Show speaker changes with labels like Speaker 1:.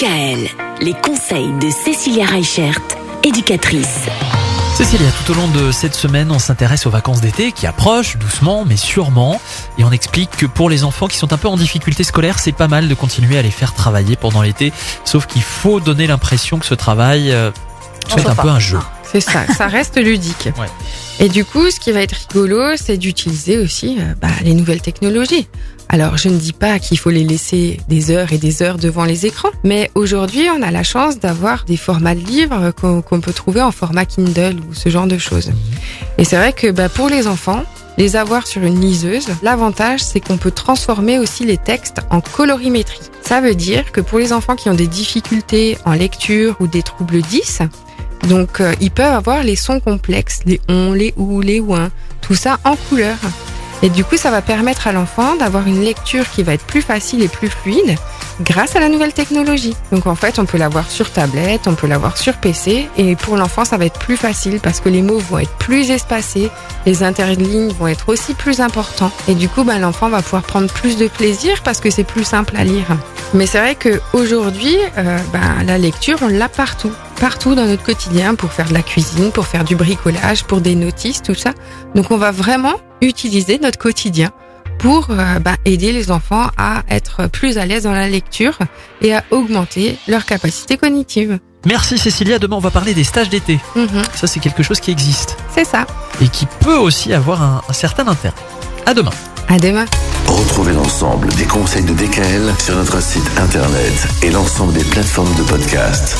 Speaker 1: DKL, les conseils de Cécilia Reichert, éducatrice.
Speaker 2: Cécilia, tout au long de cette semaine, on s'intéresse aux vacances d'été qui approchent doucement mais sûrement et on explique que pour les enfants qui sont un peu en difficulté scolaire, c'est pas mal de continuer à les faire travailler pendant l'été, sauf qu'il faut donner l'impression que ce travail euh, soit un peu un jeu.
Speaker 3: C'est ça, ça reste ludique.
Speaker 2: Ouais.
Speaker 3: Et du coup, ce qui va être rigolo, c'est d'utiliser aussi euh, bah, les nouvelles technologies. Alors, je ne dis pas qu'il faut les laisser des heures et des heures devant les écrans, mais aujourd'hui, on a la chance d'avoir des formats de livres qu'on qu'on peut trouver en format Kindle ou ce genre de choses. Et c'est vrai que bah, pour les enfants, les avoir sur une liseuse, l'avantage, c'est qu'on peut transformer aussi les textes en colorimétrie. Ça veut dire que pour les enfants qui ont des difficultés en lecture ou des troubles 10, donc euh, ils peuvent avoir les sons complexes, les on, les ou, les ouin, tout ça en couleur. Et du coup, ça va permettre à l'enfant d'avoir une lecture qui va être plus facile et plus fluide grâce à la nouvelle technologie. Donc en fait, on peut l'avoir sur tablette, on peut l'avoir sur PC, et pour l'enfant, ça va être plus facile parce que les mots vont être plus espacés, les interlignes vont être aussi plus importants, et du coup, ben, l'enfant va pouvoir prendre plus de plaisir parce que c'est plus simple à lire. Mais c'est vrai qu'aujourd'hui, euh, ben, la lecture, on l'a partout. Partout dans notre quotidien pour faire de la cuisine, pour faire du bricolage, pour des notices, tout ça. Donc on va vraiment utiliser notre quotidien pour euh, ben, aider les enfants à être plus à l'aise dans la lecture et à augmenter leur capacité cognitive.
Speaker 2: Merci Cécilia, demain on va parler des stages d'été.
Speaker 3: Mhm,
Speaker 2: Ça c'est quelque chose qui existe
Speaker 3: c'est ça.
Speaker 2: et qui peut aussi avoir un, un certain intérêt. À demain.
Speaker 3: À demain.
Speaker 4: Retrouvez l'ensemble des conseils de DKL sur notre site internet et l'ensemble des plateformes de podcast.